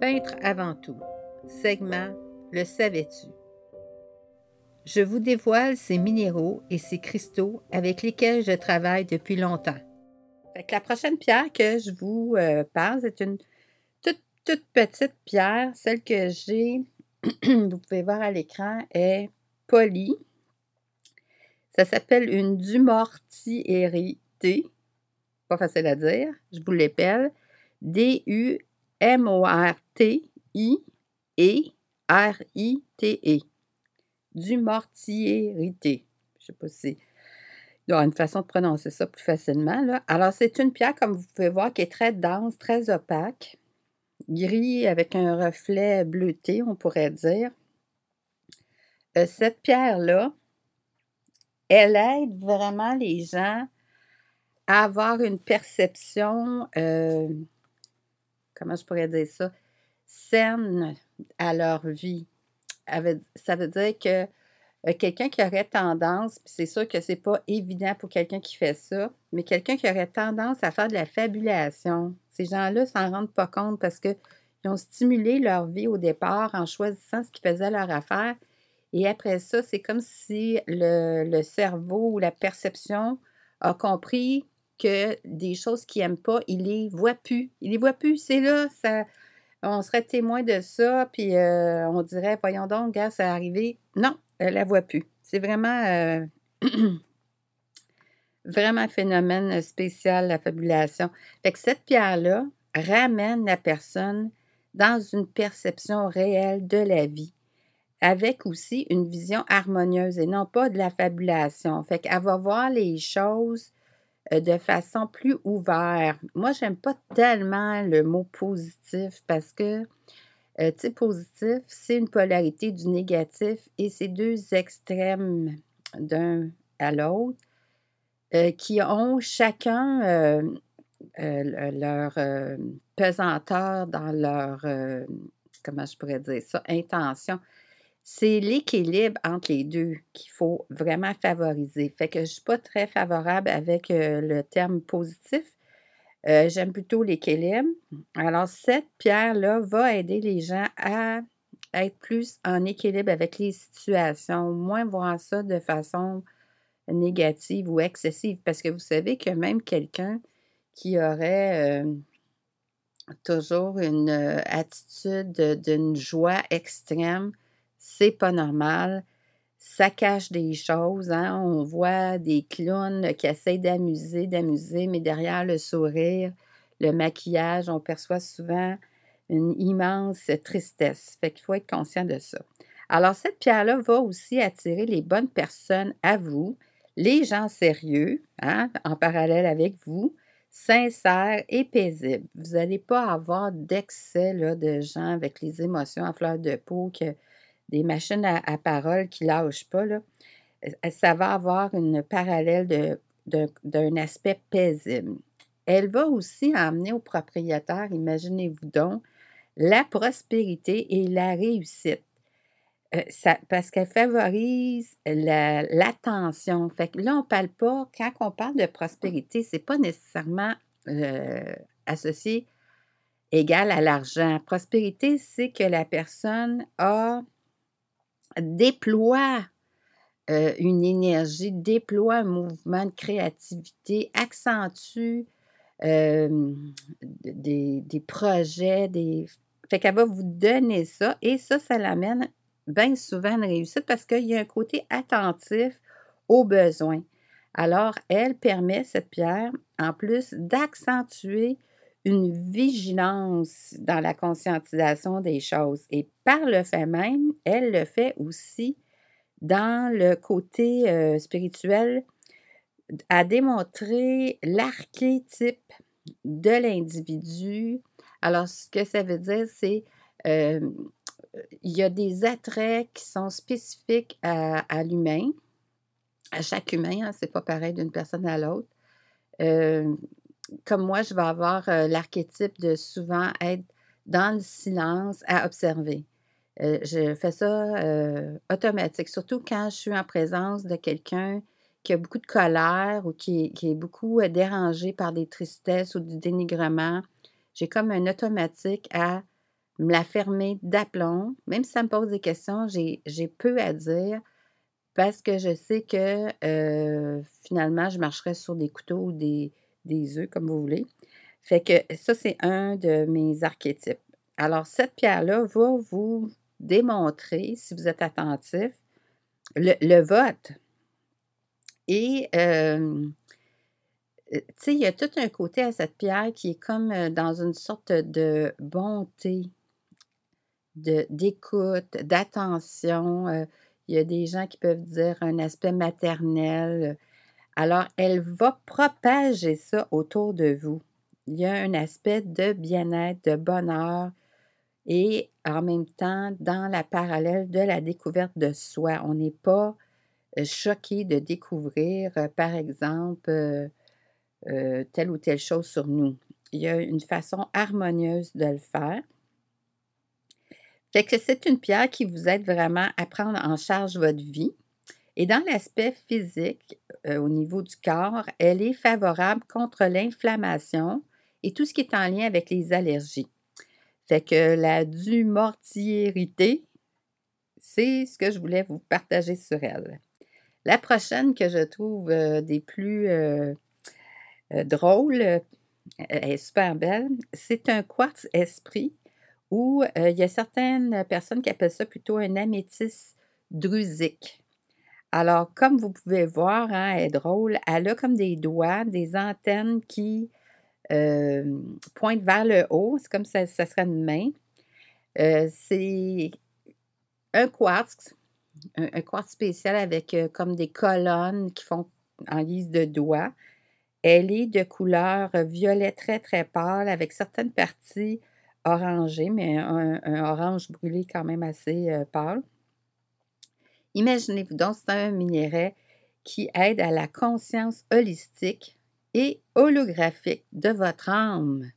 Peintre avant tout. Segment Le savais-tu? Je vous dévoile ces minéraux et ces cristaux avec lesquels je travaille depuis longtemps. la prochaine pierre que je vous euh, parle, c'est une toute, toute petite pierre. Celle que j'ai, vous pouvez voir à l'écran, est polie. Ça s'appelle une dumortierité. Pas facile à dire, je vous l'appelle. D-U M-O-R-T-I-E-R-I-T-E. Du mortierité. Je ne sais pas si il y a une façon de prononcer ça plus facilement. Alors, c'est une pierre, comme vous pouvez voir, qui est très dense, très opaque, gris avec un reflet bleuté, on pourrait dire. Euh, cette pierre-là, elle aide vraiment les gens à avoir une perception euh, comment je pourrais dire ça, saine à leur vie. Ça veut dire que euh, quelqu'un qui aurait tendance, puis c'est sûr que c'est pas évident pour quelqu'un qui fait ça, mais quelqu'un qui aurait tendance à faire de la fabulation, ces gens-là s'en rendent pas compte parce qu'ils ont stimulé leur vie au départ en choisissant ce qui faisait leur affaire. Et après ça, c'est comme si le cerveau ou la perception a compris que des choses qu'il n'aime pas, il les voit plus. Il les voit plus. C'est là, ça, on serait témoin de ça, puis euh, on dirait, voyons donc, gars, ça arrivé. Non, elle la voit plus. C'est vraiment, euh, vraiment un phénomène spécial, la fabulation. Fait que cette pierre-là ramène la personne dans une perception réelle de la vie, avec aussi une vision harmonieuse et non pas de la fabulation. Fait qu'elle va voir les choses de façon plus ouverte. Moi, j'aime pas tellement le mot positif parce que, euh, positif, c'est une polarité du négatif et c'est deux extrêmes d'un à l'autre euh, qui ont chacun leur pesanteur dans leur, comment je pourrais dire ça, intention c'est l'équilibre entre les deux qu'il faut vraiment favoriser. Fait que je ne suis pas très favorable avec euh, le terme positif. Euh, j'aime plutôt l'équilibre. Alors, cette pierre-là va aider les gens à être plus en équilibre avec les situations, moins voir ça de façon négative ou excessive. Parce que vous savez que même quelqu'un qui aurait euh, toujours une attitude d'une joie extrême, c'est pas normal. Ça cache des choses. Hein? On voit des clowns qui essayent d'amuser, d'amuser, mais derrière le sourire, le maquillage, on perçoit souvent une immense tristesse. Fait qu'il faut être conscient de ça. Alors, cette pierre-là va aussi attirer les bonnes personnes à vous, les gens sérieux, hein, en parallèle avec vous, sincères et paisibles. Vous n'allez pas avoir d'excès de gens avec les émotions en fleur de peau que des machines à, parole qui ne lâchent pas, là, euh, ça va avoir une parallèle d'un aspect paisible. Elle va aussi amener au propriétaire, imaginez-vous donc, la prospérité et la réussite. Euh, parce qu'elle favorise l'attention. fait que là, on ne parle pas, quand on parle de prospérité, ce n'est pas nécessairement euh, associé égal à l'argent. Prospérité, c'est que la personne a déploie une énergie, déploie un mouvement de créativité, accentue des, des, projets, des... Fait qu'elle va vous donner ça et ça, ça l'amène bien souvent à une réussite parce qu'il y a un côté attentif aux besoins. Alors, elle permet, cette pierre, en plus d'accentuer une vigilance dans la conscientisation des choses. Et par le fait même, elle le fait aussi dans le côté euh, spirituel, à démontrer l'archétype de l'individu. Alors, ce que ça veut dire, c'est euh, il y a des attraits qui sont spécifiques à, l'humain, à chaque humain, hein, c'est pas pareil d'une personne à l'autre. Euh, comme moi, je vais avoir l'archétype de souvent être dans le silence à observer. Je fais ça automatique, surtout quand je suis en présence de quelqu'un qui a beaucoup de colère ou qui, est beaucoup dérangé par des tristesses ou du dénigrement. J'ai comme un automatique à me la fermer d'aplomb. Même si ça me pose des questions, j'ai peu à dire parce que je sais que finalement, je marcherai sur des couteaux ou des, des œufs, comme vous voulez. Fait que ça, c'est un de mes archétypes. Alors, cette pierre-là va vous démontrer, si vous êtes attentif, le, vote. Et, euh, tu sais, il y a tout un côté à cette pierre qui est comme euh, dans une sorte de bonté, d'écoute, d'attention. Euh, il y a des gens qui peuvent dire un aspect maternel. Alors, elle va propager ça autour de vous. Il y a un aspect de bien-être, de bonheur et en même temps, dans la parallèle de la découverte de soi. On n'est pas euh, choqué de découvrir, euh, par exemple, euh, telle ou telle chose sur nous. Il y a une façon harmonieuse de le faire. Fait que c'est une pierre qui vous aide vraiment à prendre en charge votre vie. Et dans l'aspect physique, euh, au niveau du corps, elle est favorable contre l'inflammation et tout ce qui est en lien avec les allergies. Fait que la dumortiérité, c'est ce que je voulais vous partager sur elle. La prochaine que je trouve euh, des plus euh, drôles, elle est super belle, c'est un quartz esprit ou il y a certaines personnes qui appellent ça plutôt un améthyste drusique. Alors, comme vous pouvez voir, hein, elle est drôle, elle a comme des doigts, des antennes qui pointent vers le haut, c'est comme ça, ça serait une main. c'est un quartz, un, quartz spécial avec comme des colonnes qui font en guise de doigts. Elle est de couleur violet très très pâle avec certaines parties orangé, mais un, orange brûlé quand même assez euh, pâle. Imaginez-vous donc, c'est un minerai qui aide à la conscience holistique et holographique de votre âme.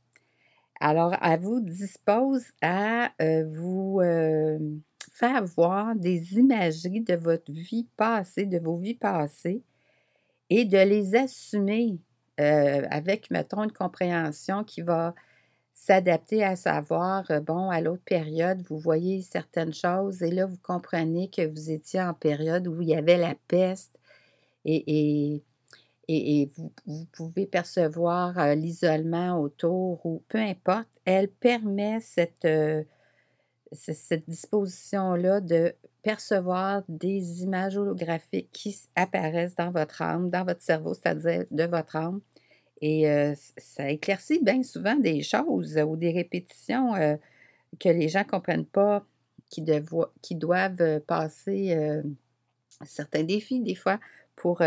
Alors, elle vous dispose à euh, vous euh, faire voir des imageries de votre vie passée, de vos vies passées, et de les assumer avec, mettons, une compréhension qui va s'adapter à savoir, euh, bon, à l'autre période, vous voyez certaines choses et là, vous comprenez que vous étiez en période où il y avait la peste et, vous, pouvez percevoir euh, l'isolement autour ou peu importe. Elle permet cette, euh, cette disposition-là de percevoir des images holographiques qui apparaissent dans votre âme, dans votre cerveau, c'est-à-dire de votre âme et ça éclaircit bien souvent des choses ou des répétitions que les gens ne comprennent pas, qui, qui doivent passer certains défis des fois pour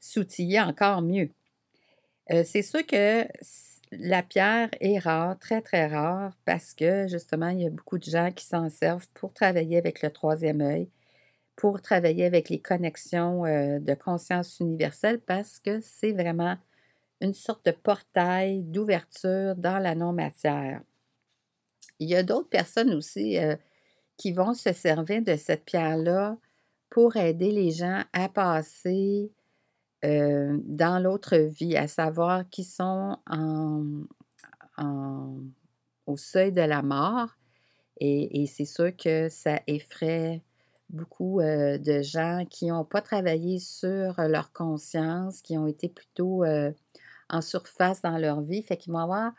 s'outiller encore mieux. c'est sûr que la pierre est rare, très, très rare, parce que justement, il y a beaucoup de gens qui s'en servent pour travailler avec le troisième œil, pour travailler avec les connexions de conscience universelle, parce que c'est vraiment une sorte de portail d'ouverture dans la non-matière. Il y a d'autres personnes aussi euh, qui vont se servir de cette pierre-là pour aider les gens à passer euh, dans l'autre vie, à savoir qu'ils sont au seuil de la mort. Et, c'est sûr que ça effraie beaucoup euh, de gens qui n'ont pas travaillé sur leur conscience, qui ont été plutôt en surface dans leur vie, fait qu'ils vont avoir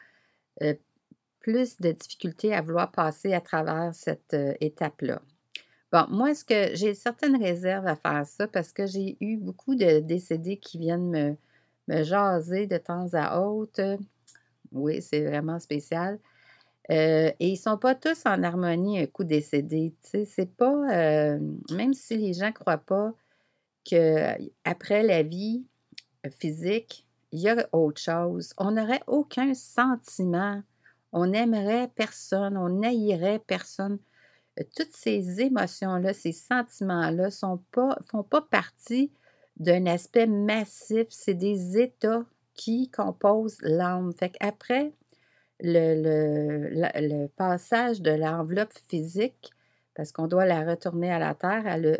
plus de difficultés à vouloir passer à travers cette étape-là. Bon, moi, est-ce que j'ai certaines réserves à faire ça? Parce que j'ai eu beaucoup de décédés qui viennent me, me jaser de temps à autre. Oui, c'est vraiment spécial. et ils ne sont pas tous en harmonie un coup décédé. C'est pas, même si les gens ne croient pas qu'après la vie physique, il y a autre chose. On n'aurait aucun sentiment. On n'aimerait personne, on n'haïrait personne. Euh, toutes ces émotions-là, ces sentiments-là ne font pas partie d'un aspect massif. C'est des états qui composent l'âme. Fait qu'après le, le, passage de l'enveloppe physique, parce qu'on doit la retourner à la terre, elle a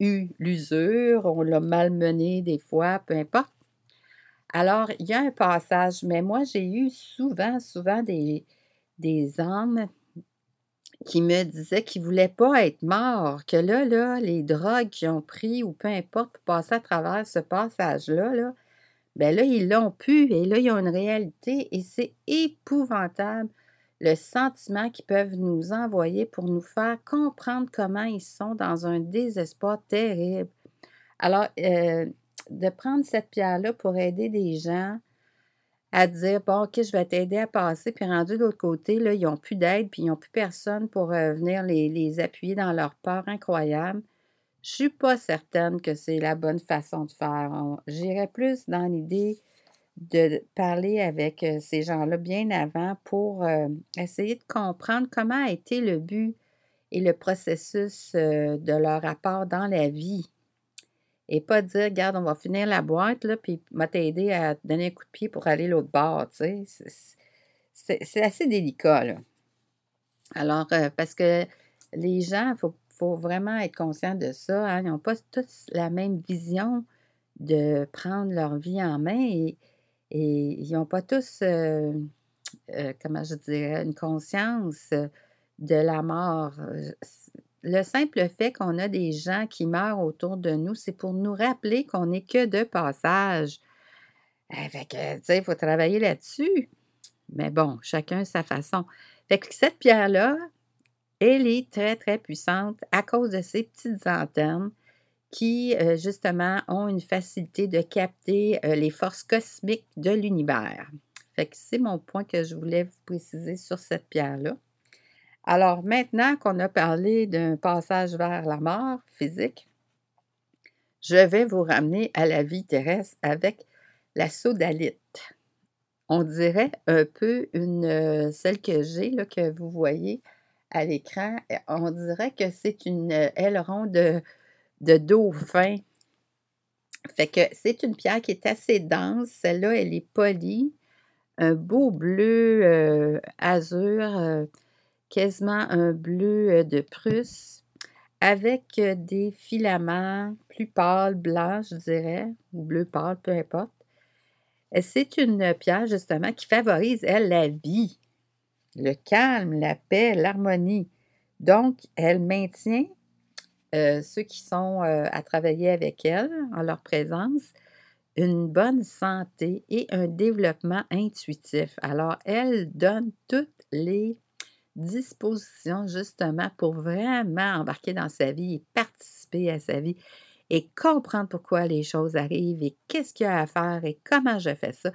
eu l'usure, on l'a malmenée des fois, peu importe. Alors, il y a un passage, mais moi, j'ai eu souvent, souvent des, des âmes qui me disait qu'il ne voulait pas être mort, que là, là, les drogues qu'ils ont pris ou peu importe pour passer à travers ce passage-là, là, ben là, ils l'ont pu et là, ils ont une réalité et c'est épouvantable le sentiment qu'ils peuvent nous envoyer pour nous faire comprendre comment ils sont dans un désespoir terrible. Alors, euh, de prendre cette pierre-là pour aider des gens à dire Bon, OK, je vais t'aider à passer, puis rendu de l'autre côté, là, ils n'ont plus d'aide, puis ils n'ont plus personne pour euh, venir les, appuyer dans leur peur incroyable. Je ne suis pas certaine que c'est la bonne façon de faire. J'irais plus dans l'idée de parler avec euh, ces gens-là bien avant pour euh, essayer de comprendre comment a été le but et le processus de leur rapport dans la vie. Et pas dire, regarde, on va finir la boîte, là, puis m'a t'aider à te donner un coup de pied pour aller l'autre bord, tu sais. C'est assez délicat, là. Alors, euh, parce que les gens, il faut, vraiment être conscient de ça. Hein, ils n'ont pas tous la même vision de prendre leur vie en main et, ils n'ont pas tous, euh, euh, comment je dirais, une conscience de la mort le simple fait qu'on a des gens qui meurent autour de nous, c'est pour nous rappeler qu'on n'est que de passage. Eh, fait que, tu sais, il faut travailler là-dessus. Mais bon, chacun sa façon. Fait que cette pierre-là, elle est très, très puissante à cause de ces petites antennes qui, euh, justement, ont une facilité de capter euh, les forces cosmiques de l'univers. Fait que c'est mon point que je voulais vous préciser sur cette pierre-là. Alors maintenant qu'on a parlé d'un passage vers la mort physique, je vais vous ramener à la vie terrestre avec la sodalite. On dirait un peu une, euh, celle que j'ai, que vous voyez à l'écran. On dirait que c'est une aileron de, de dauphin. Fait que c'est une pierre qui est assez dense. Celle-là, elle est polie. Un beau bleu euh, azur. Euh, quasiment un bleu de Prusse avec des filaments plus pâles, blancs, je dirais, ou bleu pâle, peu importe. C'est une pierre, justement, qui favorise, elle, la vie, le calme, la paix, l'harmonie. Donc, elle maintient ceux qui sont à travailler avec elle, en leur présence, une bonne santé et un développement intuitif. Alors, elle donne toutes les disposition justement pour vraiment embarquer dans sa vie et participer à sa vie et comprendre pourquoi les choses arrivent et qu'est-ce qu'il y a à faire et comment je fais ça.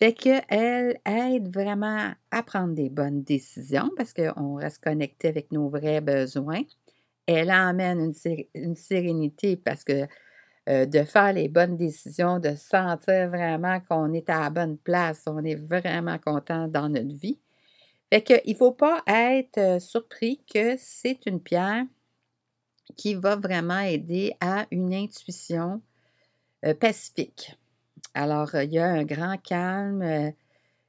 Fait qu'elle aide vraiment à prendre des bonnes décisions parce qu'on reste connecté avec nos vrais besoins. Elle emmène une, sérénité parce que euh, de faire les bonnes décisions, de sentir vraiment qu'on est à la bonne place, on est vraiment content dans notre vie. Fait qu'il ne faut pas être surpris que c'est une pierre qui va vraiment aider à une intuition pacifique. Alors, il y a un grand calme,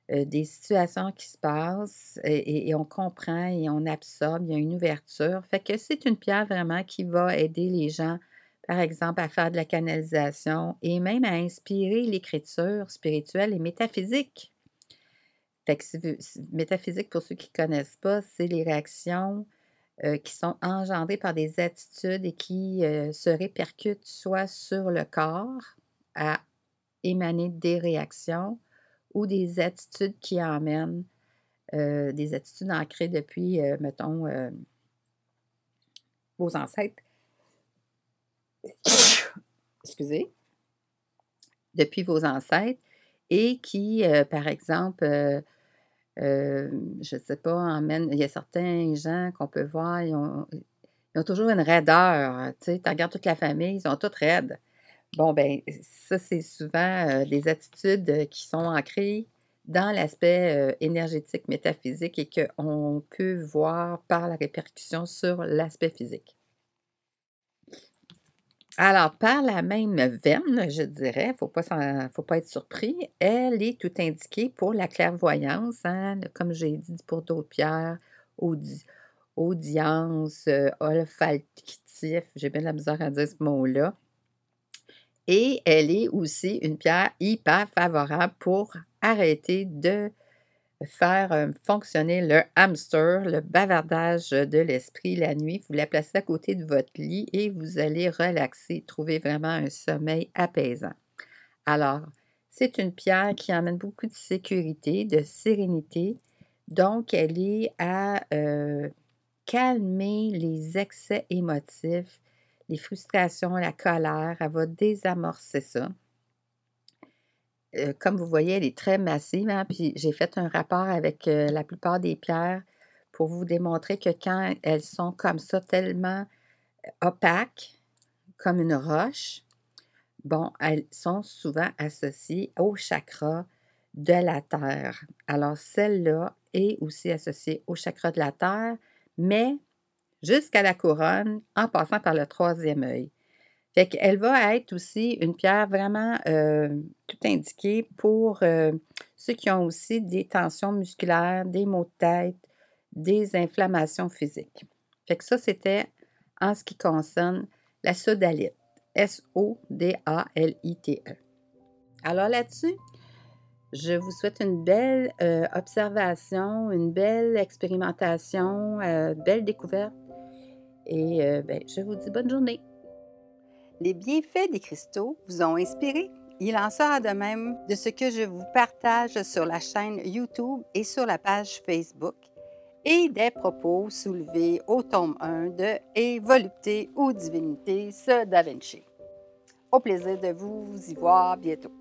des situations qui se passent et, on comprend et on absorbe, il y a une ouverture. Fait que c'est une pierre vraiment qui va aider les gens, par exemple, à faire de la canalisation et même à inspirer l'écriture spirituelle et métaphysique. Fait métaphysique, pour ceux qui ne connaissent pas, c'est les réactions euh, qui sont engendrées par des attitudes et qui euh, se répercutent soit sur le corps à émaner des réactions ou des attitudes qui emmènent euh, des attitudes ancrées depuis, mettons, vos ancêtres. Excusez. Depuis vos ancêtres et qui, par exemple, je ne sais pas, il y a certains gens qu'on peut voir, ils ont, toujours une raideur. Tu regardes toute la famille, ils sont toutes raides. Bon, ben ça, c'est souvent euh, des attitudes qui sont ancrées dans l'aspect euh, énergétique, métaphysique et qu'on peut voir par la répercussion sur l'aspect physique. Alors, par la même veine, je dirais, il ne faut pas être surpris, elle est tout indiquée pour la clairvoyance, hein, comme j'ai dit pour d'autres pierres, audience, euh, olfactif, j'ai bien la misère à dire ce mot-là. Et elle est aussi une pierre hyper favorable pour arrêter de faire euh, fonctionner le hamster, le bavardage de l'esprit la nuit. Vous la placez à côté de votre lit et vous allez relaxer, trouver vraiment un sommeil apaisant. Alors, c'est une pierre qui amène beaucoup de sécurité, de sérénité. Donc, elle est à euh, calmer les excès émotifs, les frustrations, la colère. Elle va désamorcer ça. Comme vous voyez, elle est très massive. Hein, puis j'ai fait un rapport avec la plupart des pierres pour vous démontrer que quand elles sont comme ça, tellement opaques, comme une roche, bon, elles sont souvent associées au chakra de la terre. Alors, celle-là est aussi associée au chakra de la terre, mais jusqu'à la couronne en passant par le troisième œil. Fait qu'elle va être aussi une pierre vraiment euh, tout indiquée pour euh, ceux qui ont aussi des tensions musculaires, des maux de tête, des inflammations physiques. Fait que ça, c'était en ce qui concerne la sodalite. S-O-D-A-L-I-T-E. Alors là-dessus, je vous souhaite une belle euh, observation, une belle expérimentation, belle découverte. Et ben, je vous dis bonne journée. Les bienfaits des cristaux vous ont inspiré? Il en sera de même de ce que je vous partage sur la chaîne YouTube et sur la page Facebook et des propos soulevés au tome 1 de Et volupté ou divinité, ce Da Vinci. Au plaisir de vous y voir bientôt.